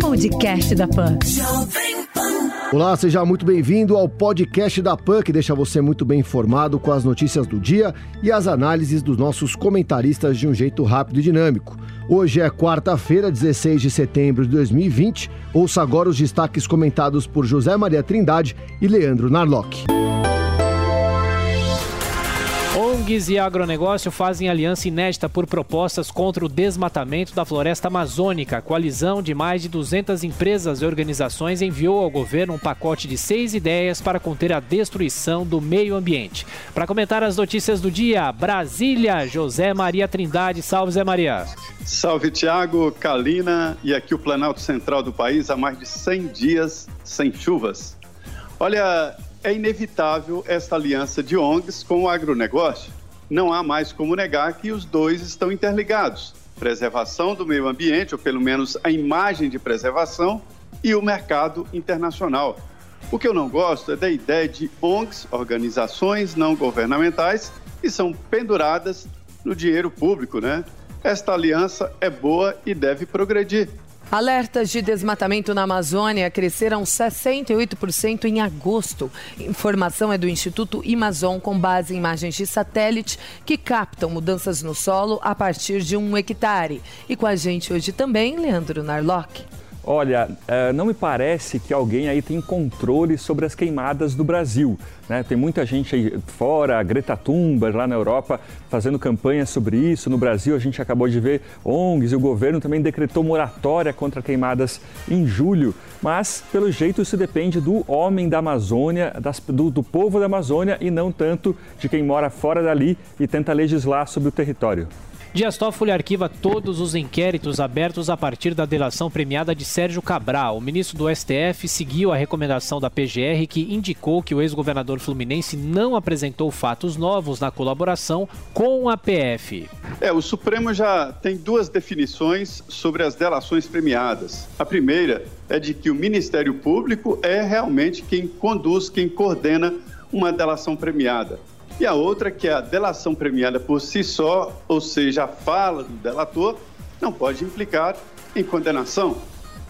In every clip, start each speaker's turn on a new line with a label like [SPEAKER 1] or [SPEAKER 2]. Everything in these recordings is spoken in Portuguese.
[SPEAKER 1] Podcast da Pan.
[SPEAKER 2] Olá, seja muito bem-vindo ao podcast da PAN, que deixa você muito bem informado com as notícias do dia e as análises dos nossos comentaristas de um jeito rápido e dinâmico. Hoje é quarta-feira, 16 de setembro de 2020. Ouça agora os destaques comentados por José Maria Trindade e Leandro Narlock.
[SPEAKER 3] ONGs e agronegócio fazem aliança inédita por propostas contra o desmatamento da floresta amazônica. A coalizão de mais de 200 empresas e organizações enviou ao governo um pacote de seis ideias para conter a destruição do meio ambiente. Para comentar as notícias do dia, Brasília, José Maria Trindade. Salve, Zé Maria.
[SPEAKER 4] Salve, Tiago, Kalina e aqui o Planalto Central do país há mais de 100 dias sem chuvas. Olha, é inevitável esta aliança de ONGs com o agronegócio. Não há mais como negar que os dois estão interligados. Preservação do meio ambiente, ou pelo menos a imagem de preservação, e o mercado internacional. O que eu não gosto é da ideia de ONGs, organizações não governamentais, que são penduradas no dinheiro público, né? Esta aliança é boa e deve progredir.
[SPEAKER 5] Alertas de desmatamento na Amazônia cresceram 68% em agosto. Informação é do Instituto Amazon com base em imagens de satélite que captam mudanças no solo a partir de um hectare. E com a gente hoje também, Leandro Narlock.
[SPEAKER 6] Olha, eh, não me parece que alguém aí tem controle sobre as queimadas do Brasil. Né? Tem muita gente aí fora, Greta Thunberg lá na Europa, fazendo campanha sobre isso. No Brasil, a gente acabou de ver ONGs e o governo também decretou moratória contra queimadas em julho. Mas, pelo jeito, isso depende do homem da Amazônia, das, do, do povo da Amazônia e não tanto de quem mora fora dali e tenta legislar sobre o território.
[SPEAKER 3] Dias Toffoli arquiva todos os inquéritos abertos a partir da delação premiada de Sérgio Cabral. O ministro do STF seguiu a recomendação da PGR que indicou que o ex-governador fluminense não apresentou fatos novos na colaboração com a PF.
[SPEAKER 4] É, o Supremo já tem duas definições sobre as delações premiadas. A primeira é de que o Ministério Público é realmente quem conduz, quem coordena uma delação premiada. E a outra, que é a delação premiada por si só, ou seja, a fala do delator, não pode implicar em condenação.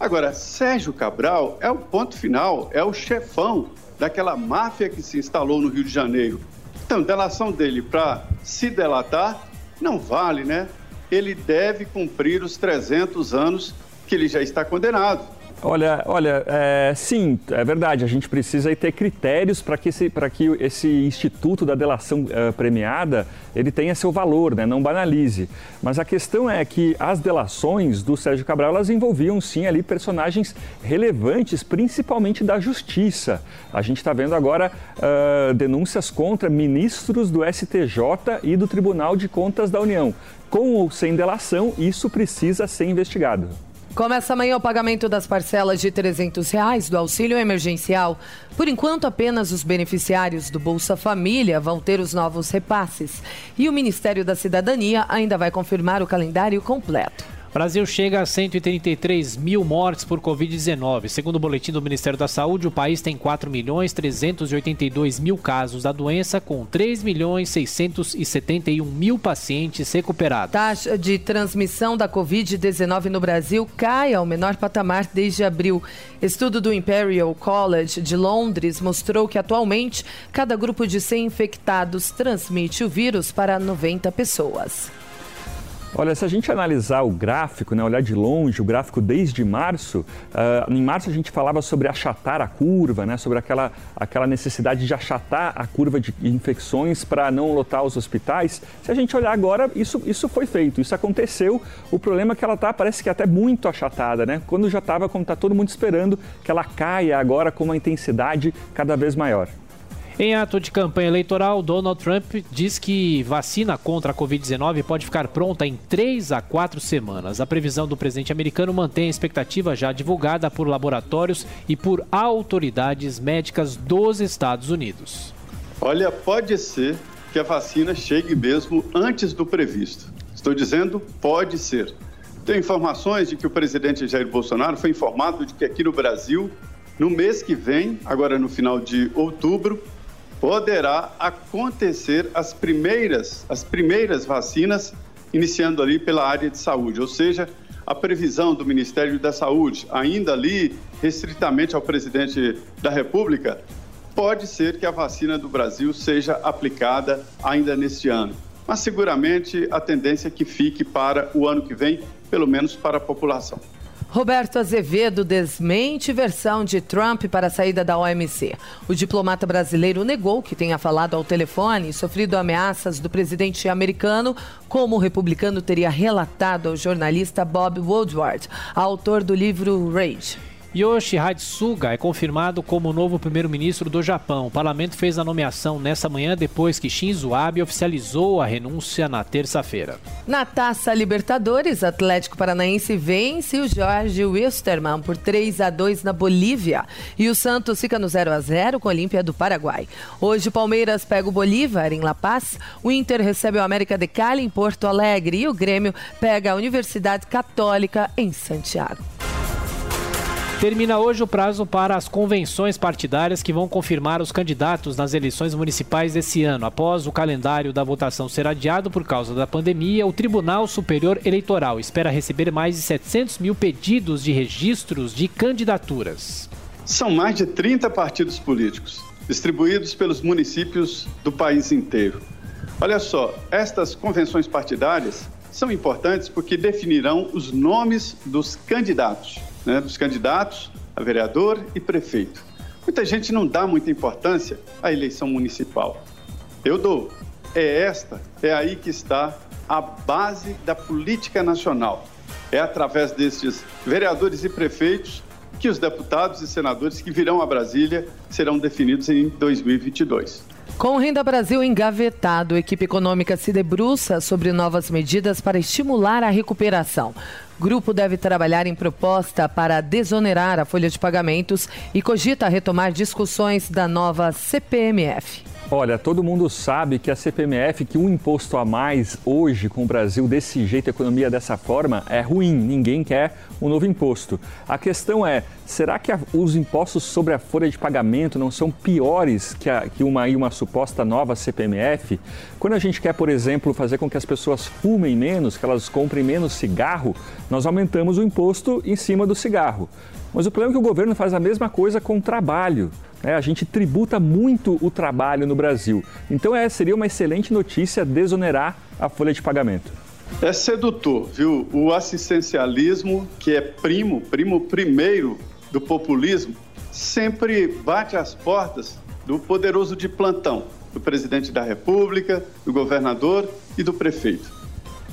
[SPEAKER 4] Agora, Sérgio Cabral é o ponto final, é o chefão daquela máfia que se instalou no Rio de Janeiro. Então, delação dele para se delatar não vale, né? Ele deve cumprir os 300 anos que ele já está condenado.
[SPEAKER 6] Olha, olha, é, sim, é verdade. A gente precisa ter critérios para que, esse, que esse instituto da delação uh, premiada ele tenha seu valor, né? não banalize. Mas a questão é que as delações do Sérgio Cabral elas envolviam sim ali personagens relevantes, principalmente da justiça. A gente está vendo agora uh, denúncias contra ministros do STJ e do Tribunal de Contas da União. Com ou sem delação, isso precisa ser investigado.
[SPEAKER 5] Começa amanhã o pagamento das parcelas de 300 reais do auxílio emergencial. Por enquanto, apenas os beneficiários do Bolsa Família vão ter os novos repasses. E o Ministério da Cidadania ainda vai confirmar o calendário completo.
[SPEAKER 3] Brasil chega a 133 mil mortes por Covid-19. Segundo o boletim do Ministério da Saúde, o país tem 4 milhões 382 mil casos da doença, com 3 milhões 671 mil pacientes recuperados.
[SPEAKER 5] Taxa de transmissão da Covid-19 no Brasil cai ao menor patamar desde abril. Estudo do Imperial College de Londres mostrou que atualmente cada grupo de 100 infectados transmite o vírus para 90 pessoas.
[SPEAKER 6] Olha, se a gente analisar o gráfico, né, olhar de longe o gráfico desde março, uh, em março a gente falava sobre achatar a curva, né, sobre aquela, aquela necessidade de achatar a curva de infecções para não lotar os hospitais. Se a gente olhar agora, isso, isso foi feito, isso aconteceu. O problema é que ela está, parece que até muito achatada, né? Quando já estava, como está todo mundo esperando, que ela caia agora com uma intensidade cada vez maior.
[SPEAKER 3] Em ato de campanha eleitoral, Donald Trump diz que vacina contra a Covid-19 pode ficar pronta em 3 a 4 semanas. A previsão do presidente americano mantém a expectativa já divulgada por laboratórios e por autoridades médicas dos Estados Unidos.
[SPEAKER 4] Olha, pode ser que a vacina chegue mesmo antes do previsto. Estou dizendo pode ser. Tem informações de que o presidente Jair Bolsonaro foi informado de que aqui no Brasil, no mês que vem, agora no final de outubro, poderá acontecer as primeiras, as primeiras vacinas iniciando ali pela área de saúde, ou seja, a previsão do Ministério da Saúde, ainda ali restritamente ao presidente da República, pode ser que a vacina do Brasil seja aplicada ainda neste ano. Mas seguramente a tendência é que fique para o ano que vem, pelo menos para a população.
[SPEAKER 5] Roberto Azevedo desmente versão de Trump para a saída da OMC. O diplomata brasileiro negou que tenha falado ao telefone e sofrido ameaças do presidente americano, como o republicano teria relatado ao jornalista Bob Woodward, autor do livro Rage.
[SPEAKER 3] Yoshi Hatsuga é confirmado como o novo primeiro-ministro do Japão. O parlamento fez a nomeação nessa manhã depois que Shinzo Abe oficializou a renúncia na terça-feira.
[SPEAKER 5] Na Taça Libertadores, Atlético Paranaense vence o Jorge Wilstermann por 3 a 2 na Bolívia e o Santos fica no 0 a 0 com a Olímpia do Paraguai. Hoje o Palmeiras pega o Bolívar em La Paz, o Inter recebe o América de Cali em Porto Alegre e o Grêmio pega a Universidade Católica em Santiago.
[SPEAKER 3] Termina hoje o prazo para as convenções partidárias que vão confirmar os candidatos nas eleições municipais desse ano. Após o calendário da votação ser adiado por causa da pandemia, o Tribunal Superior Eleitoral espera receber mais de 700 mil pedidos de registros de candidaturas.
[SPEAKER 4] São mais de 30 partidos políticos, distribuídos pelos municípios do país inteiro. Olha só, estas convenções partidárias são importantes porque definirão os nomes dos candidatos né, dos candidatos a vereador e prefeito. Muita gente não dá muita importância à eleição municipal. Eu dou. É esta, é aí que está a base da política nacional. É através destes vereadores e prefeitos que os deputados e senadores que virão a Brasília serão definidos em 2022.
[SPEAKER 5] Com o Renda Brasil engavetado, a equipe econômica se debruça sobre novas medidas para estimular a recuperação. Grupo deve trabalhar em proposta para desonerar a folha de pagamentos e cogita retomar discussões da nova CPMF.
[SPEAKER 6] Olha, todo mundo sabe que a CPMF, que um imposto a mais hoje com o Brasil desse jeito, a economia dessa forma, é ruim. Ninguém quer um novo imposto. A questão é, será que os impostos sobre a folha de pagamento não são piores que, a, que uma, uma suposta nova CPMF? Quando a gente quer, por exemplo, fazer com que as pessoas fumem menos, que elas comprem menos cigarro, nós aumentamos o imposto em cima do cigarro. Mas o problema é que o governo faz a mesma coisa com o trabalho. Né? A gente tributa muito o trabalho no Brasil. Então é, seria uma excelente notícia desonerar a folha de pagamento.
[SPEAKER 4] É sedutor, viu? O assistencialismo, que é primo, primo primeiro do populismo, sempre bate às portas do poderoso de plantão, do presidente da República, do governador e do prefeito.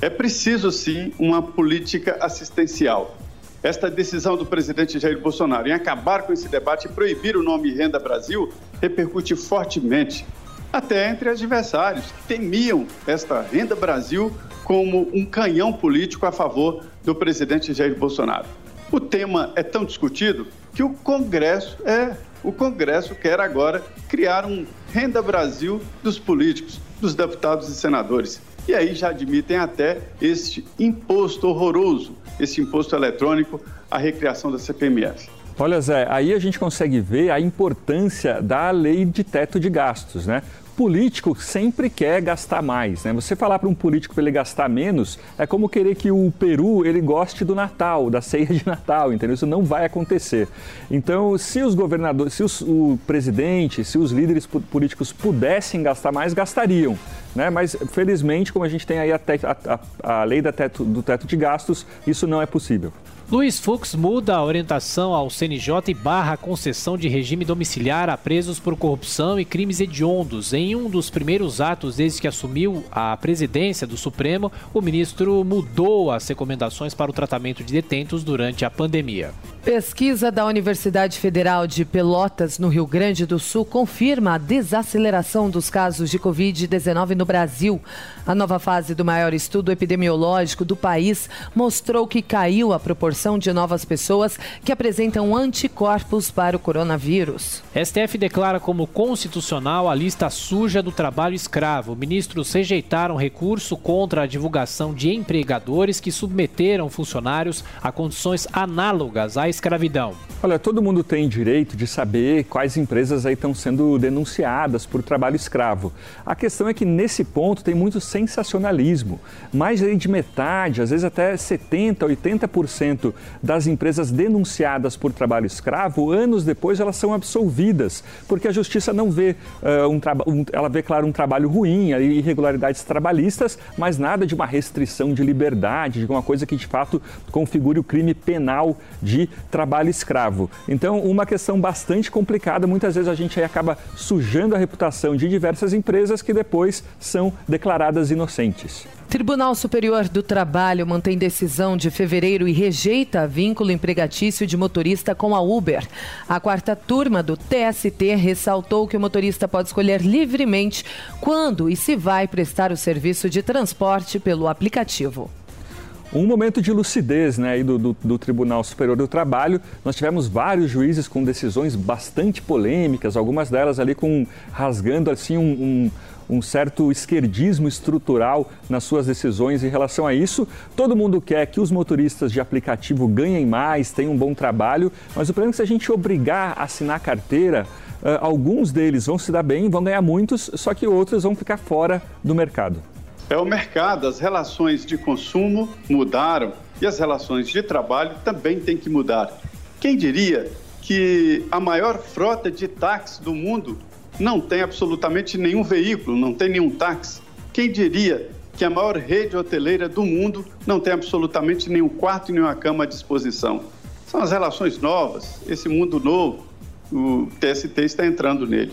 [SPEAKER 4] É preciso, sim, uma política assistencial esta decisão do presidente Jair Bolsonaro em acabar com esse debate e proibir o nome Renda Brasil repercute fortemente, até entre adversários que temiam esta Renda Brasil como um canhão político a favor do presidente Jair Bolsonaro. O tema é tão discutido que o Congresso é o Congresso quer agora criar um Renda Brasil dos políticos, dos deputados e senadores. E aí já admitem até este imposto horroroso esse imposto eletrônico à recriação da CPMF.
[SPEAKER 6] Olha, Zé, aí a gente consegue ver a importância da lei de teto de gastos, né? político sempre quer gastar mais, né? Você falar para um político para ele gastar menos é como querer que o Peru ele goste do Natal, da ceia de Natal, entendeu? Isso não vai acontecer. Então, se os governadores, se os, o presidente, se os líderes políticos pudessem gastar mais, gastariam. Né? Mas, felizmente, como a gente tem aí a, te, a, a, a lei teto, do teto de gastos, isso não é possível.
[SPEAKER 3] Luiz Fux muda a orientação ao CNJ e barra a concessão de regime domiciliar a presos por corrupção e crimes hediondos. Em um dos primeiros atos desde que assumiu a presidência do Supremo, o ministro mudou as recomendações para o tratamento de detentos durante a pandemia.
[SPEAKER 5] Pesquisa da Universidade Federal de Pelotas, no Rio Grande do Sul, confirma a desaceleração dos casos de Covid-19 no Brasil. A nova fase do maior estudo epidemiológico do país mostrou que caiu a proporção de novas pessoas que apresentam anticorpos para o coronavírus.
[SPEAKER 3] STF declara como constitucional a lista suja do trabalho escravo. Ministros rejeitaram recurso contra a divulgação de empregadores que submeteram funcionários a condições análogas à escravidão.
[SPEAKER 6] Olha, todo mundo tem direito de saber quais empresas aí estão sendo denunciadas por trabalho escravo. A questão é que nesse ponto tem muito sensacionalismo. Mais de metade, às vezes até 70, 80% das empresas denunciadas por trabalho escravo, anos depois elas são absolvidas, porque a justiça não vê uh, um um, ela vê claro um trabalho ruim, irregularidades trabalhistas, mas nada de uma restrição de liberdade, de uma coisa que de fato configure o crime penal de trabalho escravo. Então, uma questão bastante complicada. Muitas vezes a gente acaba sujando a reputação de diversas empresas que depois são declaradas inocentes.
[SPEAKER 5] Tribunal Superior do Trabalho mantém decisão de fevereiro e rejeita vínculo empregatício de motorista com a Uber. A quarta turma do TST ressaltou que o motorista pode escolher livremente quando e se vai prestar o serviço de transporte pelo aplicativo
[SPEAKER 6] um momento de lucidez né, do, do, do, Tribunal Superior do Trabalho. Nós tivemos vários juízes com decisões bastante polêmicas, algumas delas ali com rasgando assim um, um, um certo esquerdismo estrutural nas suas decisões em relação a isso. Todo mundo quer que os motoristas de aplicativo ganhem mais, tenham um bom trabalho, mas o problema é que se a gente obrigar a assinar carteira, uh, alguns deles vão se dar bem, vão ganhar muitos, só que outros vão ficar fora do mercado.
[SPEAKER 4] É o mercado, as relações de consumo mudaram e as relações de trabalho também têm que mudar. Quem diria que a maior frota de táxi do mundo não tem absolutamente nenhum veículo, não tem nenhum táxi? Quem diria que a maior rede hoteleira do mundo não tem absolutamente nenhum quarto e nenhuma cama à disposição? São as relações novas, esse mundo novo, o TST está entrando nele.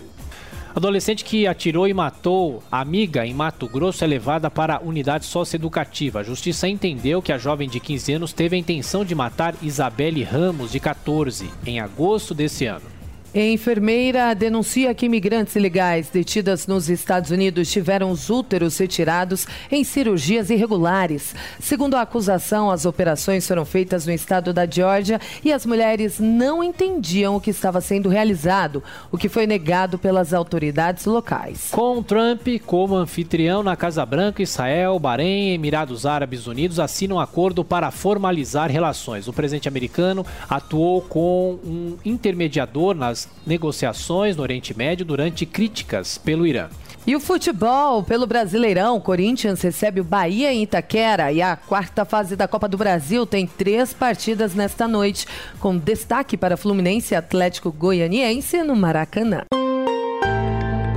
[SPEAKER 3] Adolescente que atirou e matou amiga em Mato Grosso é levada para a unidade socioeducativa. A justiça entendeu que a jovem de 15 anos teve a intenção de matar Isabelle Ramos, de 14, em agosto desse ano.
[SPEAKER 5] Enfermeira denuncia que imigrantes ilegais detidas nos Estados Unidos tiveram os úteros retirados em cirurgias irregulares. Segundo a acusação, as operações foram feitas no estado da Geórgia e as mulheres não entendiam o que estava sendo realizado, o que foi negado pelas autoridades locais.
[SPEAKER 3] Com Trump como anfitrião na Casa Branca, Israel, Bahrein e Emirados Árabes Unidos assinam um acordo para formalizar relações. O presidente americano atuou com um intermediador nas negociações no Oriente Médio durante críticas pelo Irã.
[SPEAKER 5] E o futebol pelo Brasileirão, Corinthians recebe o Bahia em Itaquera e a quarta fase da Copa do Brasil tem três partidas nesta noite, com destaque para Fluminense e Atlético Goianiense no Maracanã.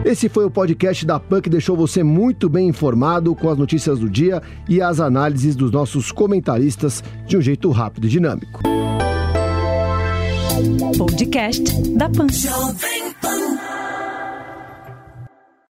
[SPEAKER 2] Esse foi o podcast da PAN que deixou você muito bem informado com as notícias do dia e as análises dos nossos comentaristas de um jeito rápido e dinâmico.
[SPEAKER 1] Podcast da Pan.